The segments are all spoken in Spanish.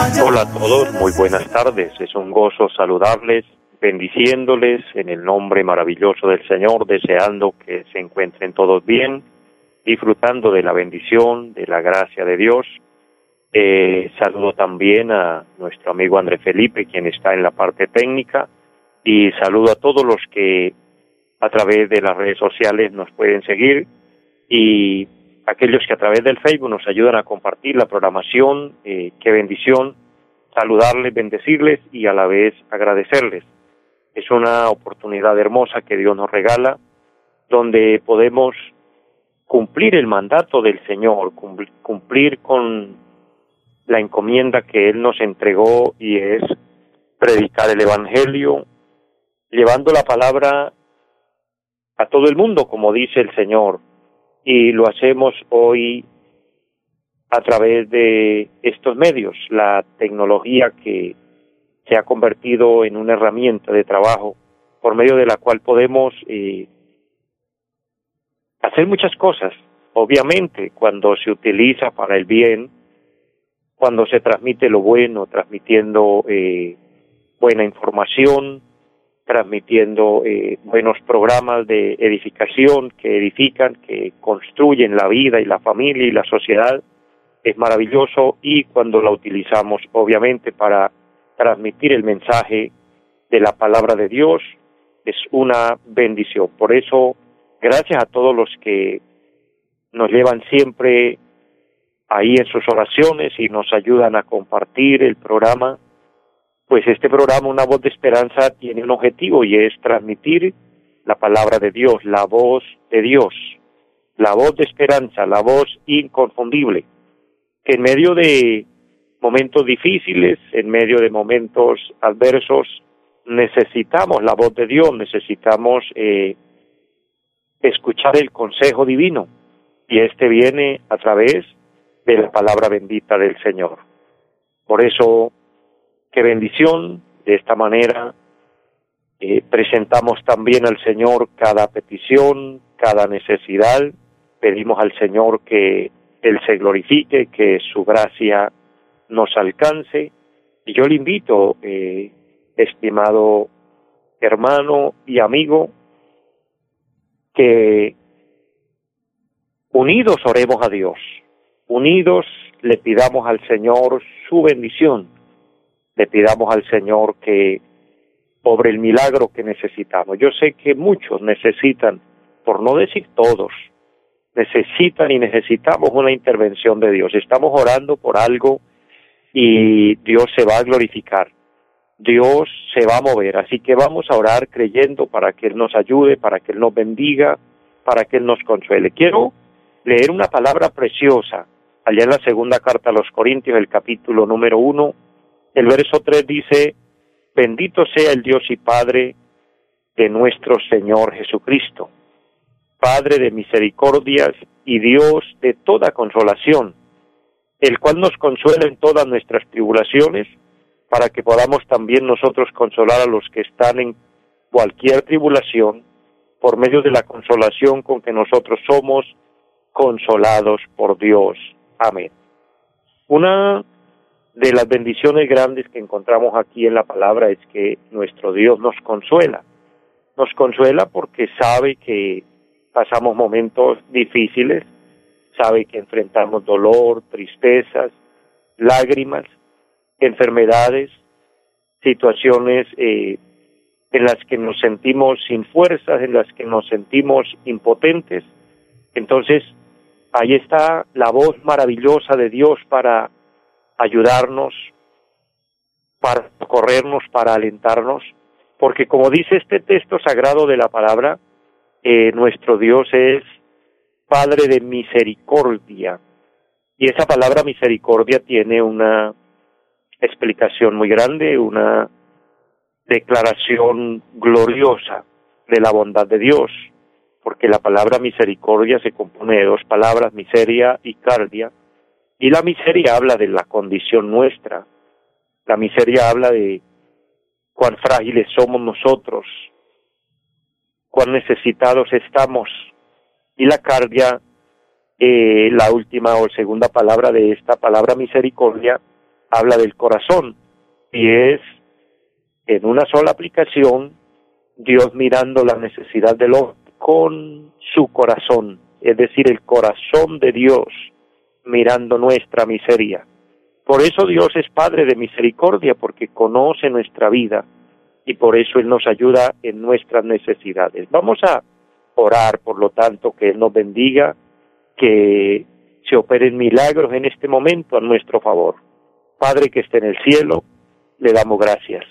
Hola a todos, muy buenas tardes. Es un gozo saludarles, bendiciéndoles en el nombre maravilloso del Señor, deseando que se encuentren todos bien, disfrutando de la bendición, de la gracia de Dios. Eh, saludo también a nuestro amigo André Felipe, quien está en la parte técnica, y saludo a todos los que a través de las redes sociales nos pueden seguir y aquellos que a través del Facebook nos ayudan a compartir la programación, eh, qué bendición, saludarles, bendecirles y a la vez agradecerles. Es una oportunidad hermosa que Dios nos regala, donde podemos cumplir el mandato del Señor, cumplir con la encomienda que Él nos entregó y es predicar el Evangelio, llevando la palabra a todo el mundo, como dice el Señor, y lo hacemos hoy a través de estos medios, la tecnología que se ha convertido en una herramienta de trabajo por medio de la cual podemos eh, hacer muchas cosas. Obviamente, cuando se utiliza para el bien, cuando se transmite lo bueno, transmitiendo eh, buena información, transmitiendo eh, buenos programas de edificación que edifican, que construyen la vida y la familia y la sociedad, es maravilloso y cuando la utilizamos obviamente para transmitir el mensaje de la palabra de Dios, es una bendición. Por eso, gracias a todos los que nos llevan siempre ahí en sus oraciones y nos ayudan a compartir el programa pues este programa, Una Voz de Esperanza, tiene un objetivo y es transmitir la palabra de Dios, la voz de Dios, la voz de esperanza, la voz inconfundible, en medio de momentos difíciles, en medio de momentos adversos, necesitamos la voz de Dios, necesitamos eh, escuchar el consejo divino y este viene a través de la palabra bendita del Señor. Por eso Qué bendición. De esta manera eh, presentamos también al Señor cada petición, cada necesidad. Pedimos al Señor que Él se glorifique, que su gracia nos alcance. Y yo le invito, eh, estimado hermano y amigo, que unidos oremos a Dios, unidos le pidamos al Señor su bendición le pidamos al Señor que obre el milagro que necesitamos. Yo sé que muchos necesitan, por no decir todos, necesitan y necesitamos una intervención de Dios. Estamos orando por algo y Dios se va a glorificar. Dios se va a mover, así que vamos a orar creyendo para que Él nos ayude, para que Él nos bendiga, para que Él nos consuele. Quiero leer una palabra preciosa allá en la segunda carta a los Corintios, el capítulo número uno, el verso 3 dice, bendito sea el Dios y Padre de nuestro Señor Jesucristo, Padre de misericordias y Dios de toda consolación, el cual nos consuela en todas nuestras tribulaciones, para que podamos también nosotros consolar a los que están en cualquier tribulación, por medio de la consolación con que nosotros somos consolados por Dios. Amén. Una de las bendiciones grandes que encontramos aquí en la palabra es que nuestro Dios nos consuela. Nos consuela porque sabe que pasamos momentos difíciles, sabe que enfrentamos dolor, tristezas, lágrimas, enfermedades, situaciones eh, en las que nos sentimos sin fuerzas, en las que nos sentimos impotentes. Entonces, ahí está la voz maravillosa de Dios para ayudarnos, para corrernos, para alentarnos, porque como dice este texto sagrado de la palabra, eh, nuestro Dios es Padre de misericordia. Y esa palabra misericordia tiene una explicación muy grande, una declaración gloriosa de la bondad de Dios, porque la palabra misericordia se compone de dos palabras, miseria y cardia, y la miseria habla de la condición nuestra, la miseria habla de cuán frágiles somos nosotros, cuán necesitados estamos, y la cardia, eh, la última o segunda palabra de esta palabra misericordia, habla del corazón, y es en una sola aplicación Dios mirando la necesidad del hombre con su corazón, es decir, el corazón de Dios mirando nuestra miseria. Por eso Dios es Padre de misericordia, porque conoce nuestra vida y por eso Él nos ayuda en nuestras necesidades. Vamos a orar, por lo tanto, que Él nos bendiga, que se operen milagros en este momento a nuestro favor. Padre que esté en el cielo, le damos gracias.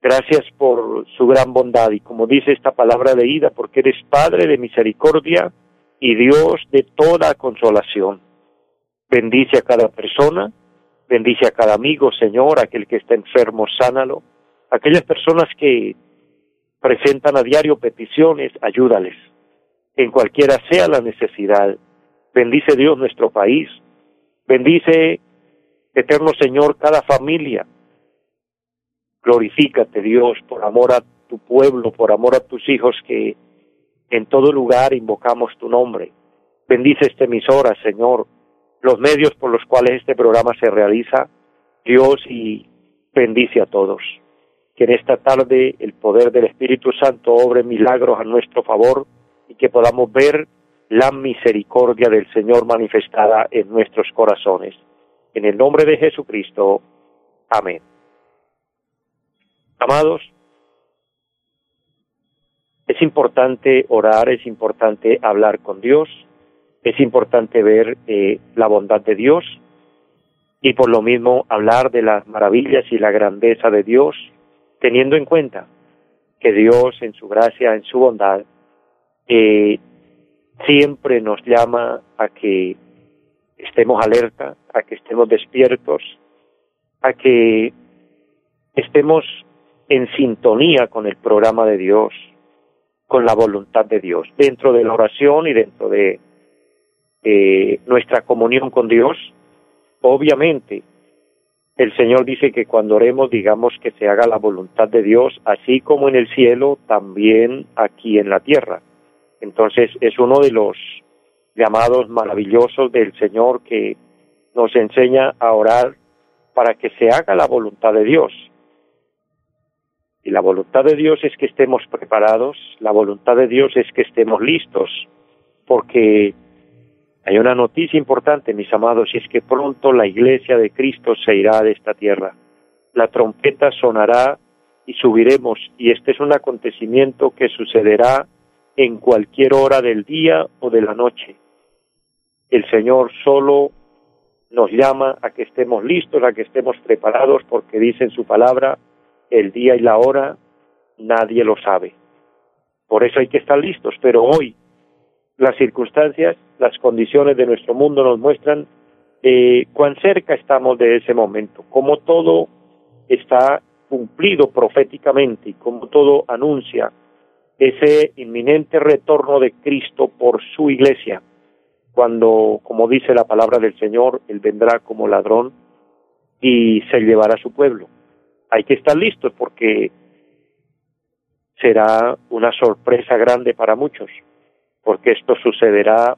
Gracias por su gran bondad y como dice esta palabra de ida, porque eres Padre de misericordia y Dios de toda consolación. Bendice a cada persona, bendice a cada amigo, Señor, aquel que está enfermo, sánalo. Aquellas personas que presentan a diario peticiones, ayúdales. En cualquiera sea la necesidad. Bendice Dios nuestro país. Bendice Eterno Señor, cada familia. Glorifícate, Dios, por amor a tu pueblo, por amor a tus hijos que en todo lugar invocamos tu nombre. Bendice esta emisora, Señor, los medios por los cuales este programa se realiza, Dios, y bendice a todos. Que en esta tarde el poder del Espíritu Santo obre milagros a nuestro favor y que podamos ver la misericordia del Señor manifestada en nuestros corazones. En el nombre de Jesucristo. Amén. Amados, es importante orar, es importante hablar con Dios, es importante ver eh, la bondad de Dios y por lo mismo hablar de las maravillas y la grandeza de Dios, teniendo en cuenta que Dios en su gracia, en su bondad, eh, siempre nos llama a que estemos alerta, a que estemos despiertos, a que estemos en sintonía con el programa de Dios, con la voluntad de Dios, dentro de la oración y dentro de eh, nuestra comunión con Dios. Obviamente, el Señor dice que cuando oremos digamos que se haga la voluntad de Dios, así como en el cielo, también aquí en la tierra. Entonces es uno de los llamados maravillosos del Señor que nos enseña a orar para que se haga la voluntad de Dios. Y la voluntad de Dios es que estemos preparados, la voluntad de Dios es que estemos listos, porque hay una noticia importante, mis amados, y es que pronto la iglesia de Cristo se irá de esta tierra. La trompeta sonará y subiremos, y este es un acontecimiento que sucederá en cualquier hora del día o de la noche el Señor solo nos llama a que estemos listos, a que estemos preparados, porque dice en su palabra, el día y la hora nadie lo sabe. Por eso hay que estar listos, pero hoy las circunstancias, las condiciones de nuestro mundo nos muestran eh, cuán cerca estamos de ese momento, cómo todo está cumplido proféticamente y cómo todo anuncia ese inminente retorno de Cristo por su iglesia cuando, como dice la palabra del Señor, Él vendrá como ladrón y se llevará a su pueblo. Hay que estar listos porque será una sorpresa grande para muchos, porque esto sucederá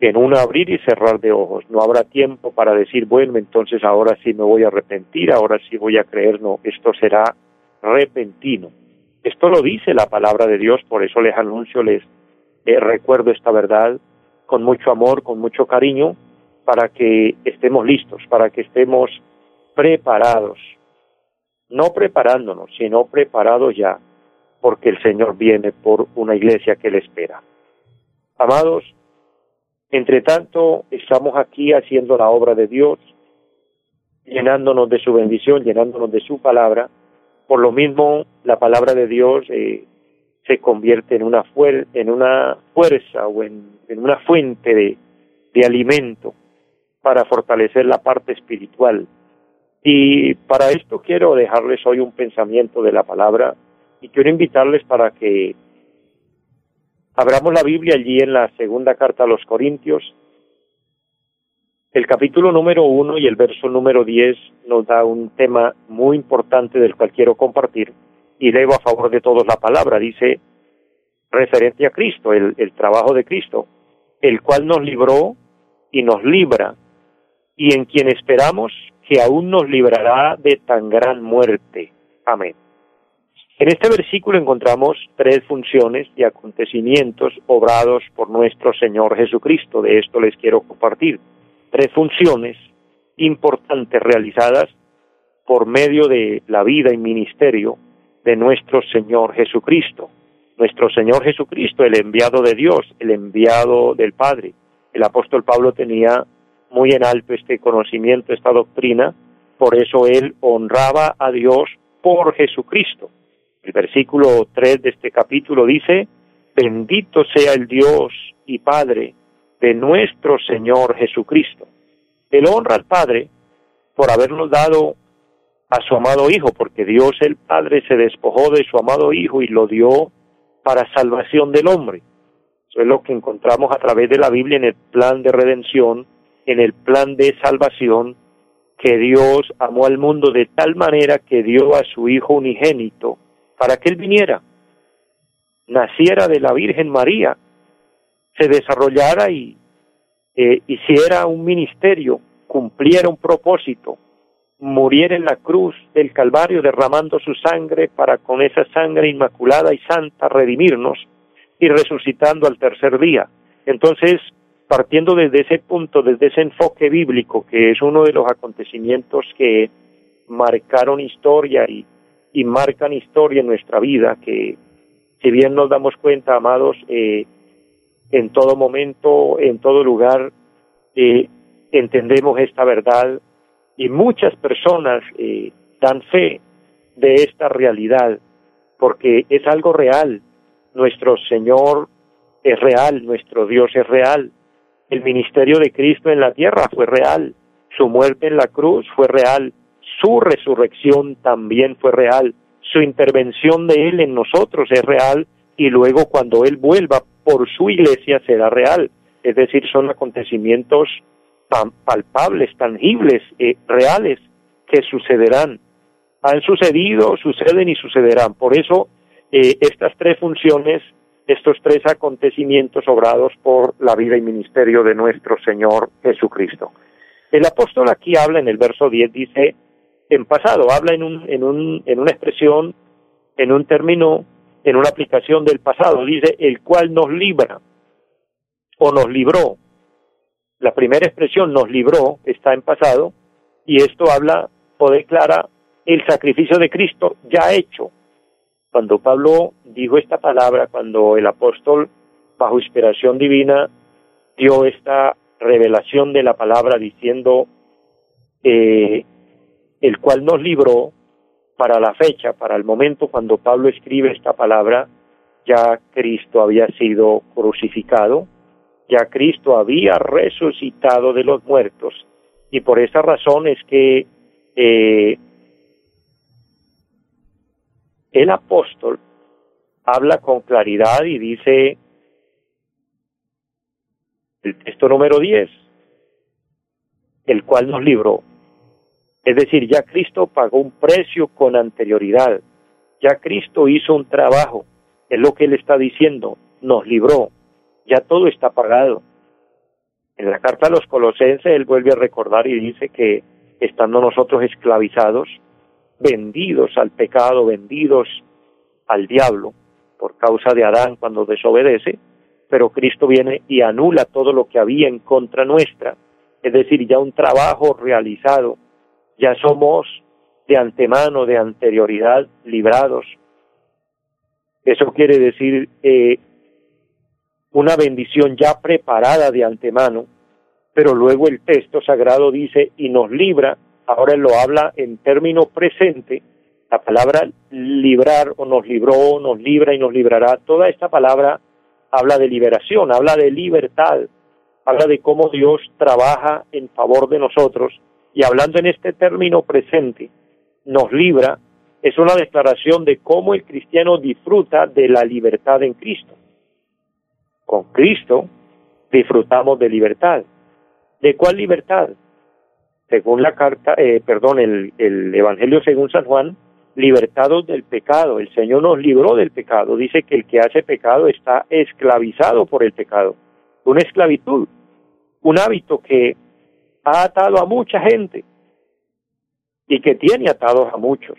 en un abrir y cerrar de ojos. No habrá tiempo para decir, bueno, entonces ahora sí me voy a arrepentir, ahora sí voy a creer, no, esto será repentino. Esto lo dice la palabra de Dios, por eso les anuncio, les eh, recuerdo esta verdad, con mucho amor, con mucho cariño, para que estemos listos, para que estemos preparados. No preparándonos, sino preparados ya, porque el Señor viene por una iglesia que le espera. Amados, entre tanto, estamos aquí haciendo la obra de Dios, llenándonos de su bendición, llenándonos de su palabra. Por lo mismo, la palabra de Dios eh, se convierte en una, fuer en una fuerza o en, una fuente de, de alimento para fortalecer la parte espiritual. Y para esto quiero dejarles hoy un pensamiento de la palabra y quiero invitarles para que abramos la Biblia allí en la segunda carta a los Corintios. El capítulo número uno y el verso número diez nos da un tema muy importante del cual quiero compartir y leo a favor de todos la palabra. Dice, referente a Cristo, el, el trabajo de Cristo, el cual nos libró y nos libra, y en quien esperamos que aún nos librará de tan gran muerte. Amén. En este versículo encontramos tres funciones y acontecimientos obrados por nuestro Señor Jesucristo. De esto les quiero compartir. Tres funciones importantes realizadas por medio de la vida y ministerio de nuestro Señor Jesucristo. Nuestro Señor Jesucristo, el enviado de Dios, el enviado del Padre. El apóstol Pablo tenía muy en alto este conocimiento, esta doctrina, por eso él honraba a Dios por Jesucristo. El versículo 3 de este capítulo dice, bendito sea el Dios y Padre de nuestro Señor Jesucristo. Él honra al Padre por habernos dado a su amado Hijo, porque Dios el Padre se despojó de su amado Hijo y lo dio para salvación del hombre. Eso es lo que encontramos a través de la Biblia en el plan de redención en el plan de salvación que Dios amó al mundo de tal manera que dio a su Hijo unigénito para que Él viniera, naciera de la Virgen María, se desarrollara y eh, hiciera un ministerio, cumpliera un propósito, muriera en la cruz del Calvario derramando su sangre para con esa sangre inmaculada y santa redimirnos y resucitando al tercer día. Entonces, partiendo desde ese punto, desde ese enfoque bíblico, que es uno de los acontecimientos que marcaron historia y, y marcan historia en nuestra vida, que si bien nos damos cuenta, amados, eh, en todo momento, en todo lugar, eh, entendemos esta verdad y muchas personas eh, dan fe de esta realidad, porque es algo real. Nuestro Señor es real, nuestro Dios es real, el ministerio de Cristo en la tierra fue real, su muerte en la cruz fue real, su resurrección también fue real, su intervención de Él en nosotros es real y luego cuando Él vuelva por su iglesia será real. Es decir, son acontecimientos palpables, tangibles, eh, reales, que sucederán. Han sucedido, suceden y sucederán. Por eso, eh, estas tres funciones estos tres acontecimientos obrados por la vida y ministerio de nuestro Señor Jesucristo. El apóstol aquí habla en el verso 10, dice, en pasado, habla en, un, en, un, en una expresión, en un término, en una aplicación del pasado, dice, el cual nos libra o nos libró. La primera expresión, nos libró, está en pasado, y esto habla o declara el sacrificio de Cristo ya hecho, cuando Pablo dijo esta palabra, cuando el apóstol, bajo inspiración divina, dio esta revelación de la palabra diciendo, eh, el cual nos libró para la fecha, para el momento cuando Pablo escribe esta palabra, ya Cristo había sido crucificado, ya Cristo había resucitado de los muertos, y por esa razón es que eh, el apóstol habla con claridad y dice el texto número 10, el cual nos libró. Es decir, ya Cristo pagó un precio con anterioridad, ya Cristo hizo un trabajo, es lo que él está diciendo, nos libró, ya todo está pagado. En la carta a los colosenses él vuelve a recordar y dice que estando nosotros esclavizados, vendidos al pecado, vendidos al diablo por causa de Adán cuando desobedece, pero Cristo viene y anula todo lo que había en contra nuestra, es decir, ya un trabajo realizado, ya somos de antemano, de anterioridad, librados. Eso quiere decir eh, una bendición ya preparada de antemano, pero luego el texto sagrado dice y nos libra ahora lo habla en término presente, la palabra librar o nos libró, nos libra y nos librará, toda esta palabra habla de liberación, habla de libertad, habla de cómo Dios trabaja en favor de nosotros y hablando en este término presente, nos libra, es una declaración de cómo el cristiano disfruta de la libertad en Cristo. Con Cristo disfrutamos de libertad. ¿De cuál libertad? Según la carta, eh, perdón, el, el Evangelio según San Juan, libertados del pecado. El Señor nos libró del pecado. Dice que el que hace pecado está esclavizado por el pecado. Una esclavitud, un hábito que ha atado a mucha gente y que tiene atados a muchos,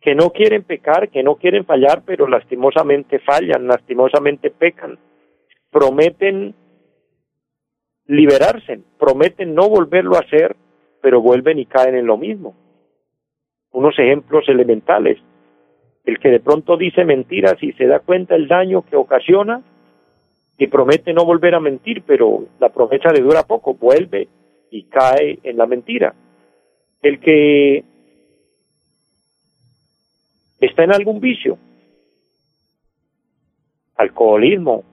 que no quieren pecar, que no quieren fallar, pero lastimosamente fallan, lastimosamente pecan. Prometen liberarse, prometen no volverlo a hacer, pero vuelven y caen en lo mismo unos ejemplos elementales. El que de pronto dice mentiras y se da cuenta el daño que ocasiona y promete no volver a mentir, pero la promesa le dura poco, vuelve y cae en la mentira. El que está en algún vicio, alcoholismo,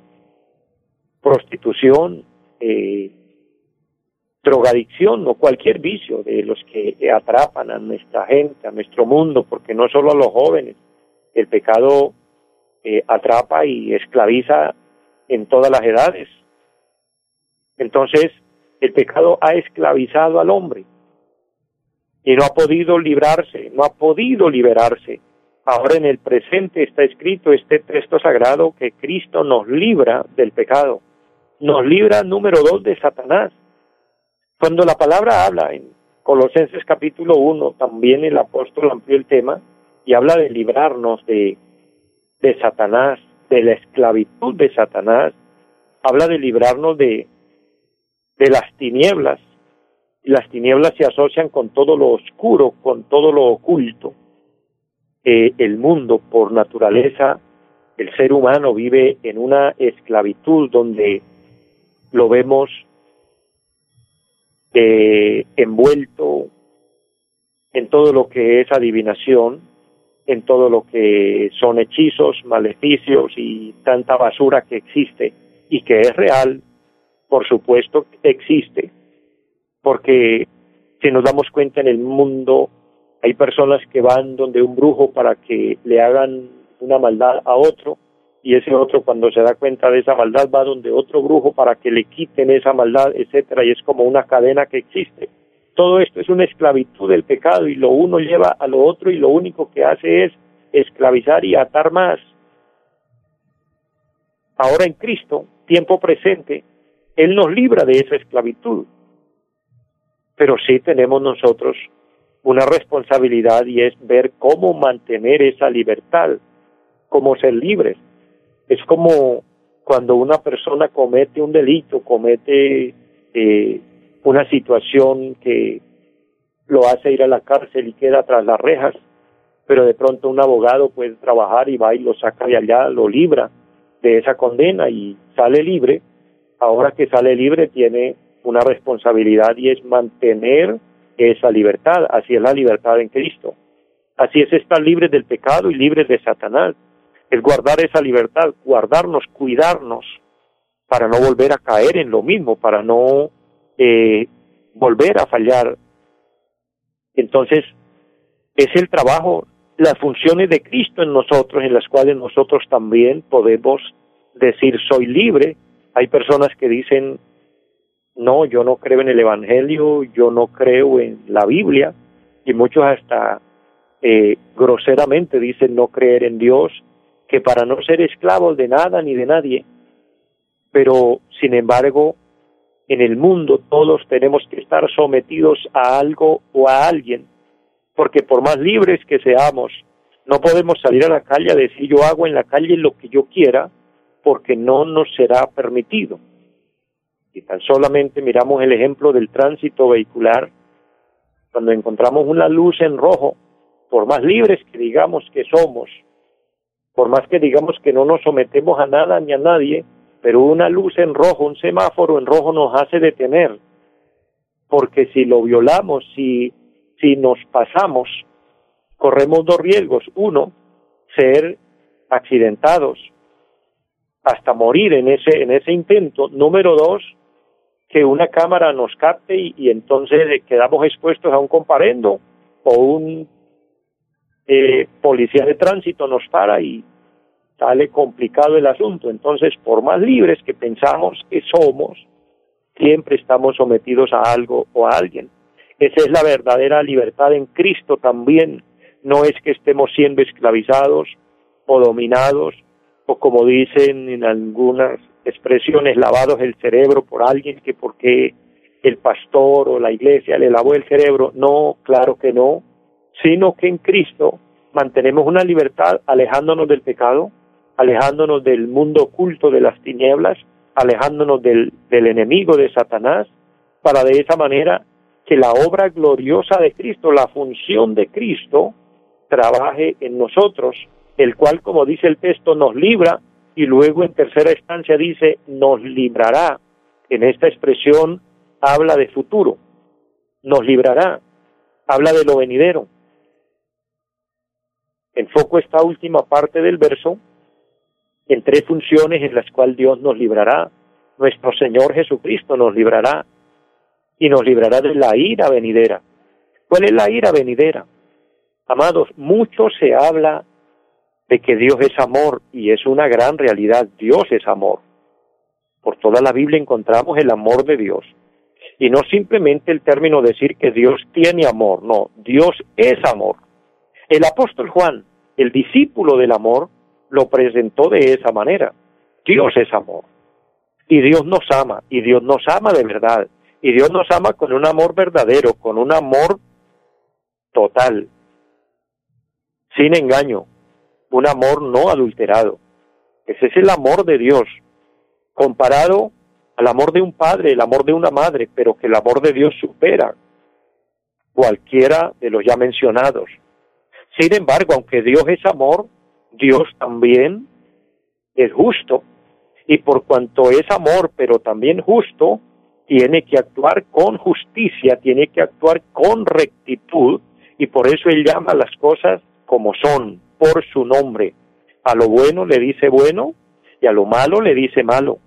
prostitución, eh, drogadicción o cualquier vicio de los que atrapan a nuestra gente, a nuestro mundo, porque no solo a los jóvenes, el pecado eh, atrapa y esclaviza en todas las edades. Entonces, el pecado ha esclavizado al hombre y no ha podido librarse, no ha podido liberarse. Ahora en el presente está escrito este texto sagrado que Cristo nos libra del pecado, nos libra número dos de Satanás, cuando la palabra habla en Colosenses capítulo 1, también el apóstol amplió el tema y habla de librarnos de, de Satanás, de la esclavitud de Satanás, habla de librarnos de, de las tinieblas. Las tinieblas se asocian con todo lo oscuro, con todo lo oculto. El mundo, por naturaleza, el ser humano vive en una esclavitud donde lo vemos eh, envuelto en todo lo que es adivinación, en todo lo que son hechizos, maleficios y tanta basura que existe y que es real, por supuesto existe, porque si nos damos cuenta en el mundo hay personas que van donde un brujo para que le hagan una maldad a otro y ese otro cuando se da cuenta de esa maldad va donde otro brujo para que le quiten esa maldad, etcétera, y es como una cadena que existe. Todo esto es una esclavitud del pecado y lo uno lleva a lo otro y lo único que hace es esclavizar y atar más. Ahora en Cristo, tiempo presente, Él nos libra de esa esclavitud. Pero sí tenemos nosotros una responsabilidad y es ver cómo mantener esa libertad, cómo ser libres es como cuando una persona comete un delito, comete eh, una situación que lo hace ir a la cárcel y queda tras las rejas, pero de pronto un abogado puede trabajar y va y lo saca de allá, lo libra de esa condena y sale libre. Ahora que sale libre tiene una responsabilidad y es mantener esa libertad. Así es la libertad en Cristo. Así es estar libre del pecado y libre de Satanás es guardar esa libertad, guardarnos, cuidarnos para no volver a caer en lo mismo, para no eh, volver a fallar. Entonces, es el trabajo, las funciones de Cristo en nosotros, en las cuales nosotros también podemos decir soy libre. Hay personas que dicen, no, yo no creo en el Evangelio, yo no creo en la Biblia, y muchos hasta eh, groseramente dicen no creer en Dios, que para no ser esclavos de nada ni de nadie, pero sin embargo en el mundo todos tenemos que estar sometidos a algo o a alguien, porque por más libres que seamos, no podemos salir a la calle a decir yo hago en la calle lo que yo quiera, porque no nos será permitido. Y tan solamente miramos el ejemplo del tránsito vehicular, cuando encontramos una luz en rojo, por más libres que digamos que somos, por más que digamos que no nos sometemos a nada ni a nadie, pero una luz en rojo, un semáforo en rojo nos hace detener, porque si lo violamos, si, si nos pasamos, corremos dos riesgos. Uno, ser accidentados hasta morir en ese, en ese intento. Número dos, que una cámara nos capte y, entonces quedamos expuestos a un comparendo o un eh, policía de tránsito nos para y sale complicado el asunto. Entonces, por más libres que pensamos que somos, siempre estamos sometidos a algo o a alguien. Esa es la verdadera libertad en Cristo también. No es que estemos siendo esclavizados o dominados o como dicen en algunas expresiones, lavados el cerebro por alguien que porque el pastor o la iglesia le lavó el cerebro. No, claro que no, sino que en Cristo mantenemos una libertad alejándonos del pecado, alejándonos del mundo oculto de las tinieblas, alejándonos del, del enemigo de Satanás, para de esa manera que la obra gloriosa de Cristo, la función de Cristo, trabaje en nosotros, el cual, como dice el texto, nos libra y luego en tercera instancia dice nos librará. En esta expresión habla de futuro, nos librará, habla de lo venidero. Enfoco esta última parte del verso en tres funciones en las cuales Dios nos librará. Nuestro Señor Jesucristo nos librará y nos librará de la ira venidera. ¿Cuál es la ira venidera? Amados, mucho se habla de que Dios es amor y es una gran realidad. Dios es amor. Por toda la Biblia encontramos el amor de Dios. Y no simplemente el término decir que Dios tiene amor, no, Dios es amor. El apóstol Juan, el discípulo del amor, lo presentó de esa manera. Dios es amor. Y Dios nos ama, y Dios nos ama de verdad. Y Dios nos ama con un amor verdadero, con un amor total, sin engaño, un amor no adulterado. Ese es el amor de Dios, comparado al amor de un padre, el amor de una madre, pero que el amor de Dios supera cualquiera de los ya mencionados. Sin embargo, aunque Dios es amor, Dios también es justo. Y por cuanto es amor, pero también justo, tiene que actuar con justicia, tiene que actuar con rectitud, y por eso Él llama las cosas como son, por su nombre. A lo bueno le dice bueno y a lo malo le dice malo.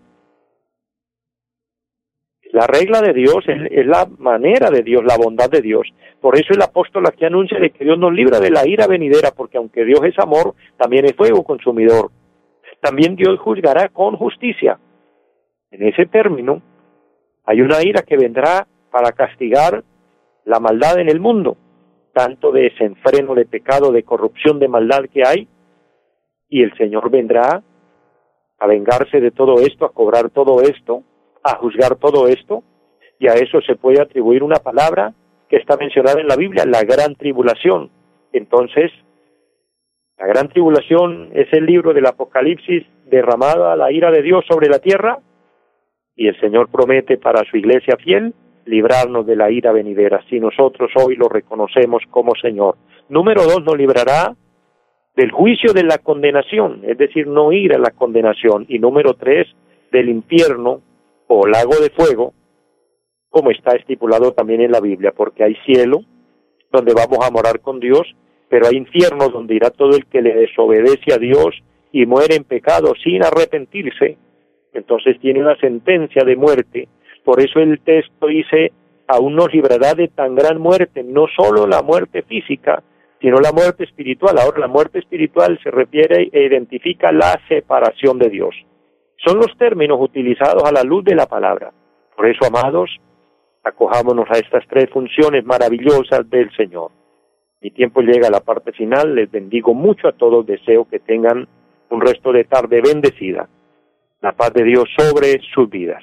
La regla de Dios es, la manera de Dios, la bondad de Dios. Por eso el apóstol aquí anuncia de que Dios nos libra de la ira venidera, porque aunque Dios es amor, también es fuego consumidor. También Dios juzgará con justicia. En ese término, hay una ira que vendrá para castigar la maldad en el mundo tanto de desenfreno, de pecado, de corrupción, de maldad que hay, y el Señor vendrá a vengarse de todo esto, a cobrar todo esto, a juzgar todo esto, y a eso se puede atribuir una palabra que está mencionada en la Biblia, la gran tribulación. Entonces, la gran tribulación es el libro del Apocalipsis derramada la ira de Dios sobre la tierra, y el Señor promete para su iglesia fiel librarnos de la ira venidera, si nosotros hoy lo reconocemos como Señor. Número dos, nos librará del juicio de la condenación, es decir, no ir a la condenación. Y número tres, del infierno o lago de fuego, como está estipulado también en la Biblia, porque hay cielo donde vamos a morar con Dios, pero hay infierno donde irá todo el que le desobedece a Dios y muere en pecado sin arrepentirse, entonces tiene una sentencia de muerte por eso el texto dice, aún nos librará de tan gran muerte, no solo la muerte física, sino la muerte espiritual. Ahora la muerte espiritual se refiere e identifica la separación de Dios. Son los términos utilizados a la luz de la palabra. Por eso, amados, acojámonos a estas tres funciones maravillosas del Señor. Mi tiempo llega a la parte final, les bendigo mucho a todos, deseo que tengan un resto de tarde bendecida. La paz de Dios sobre sus vidas.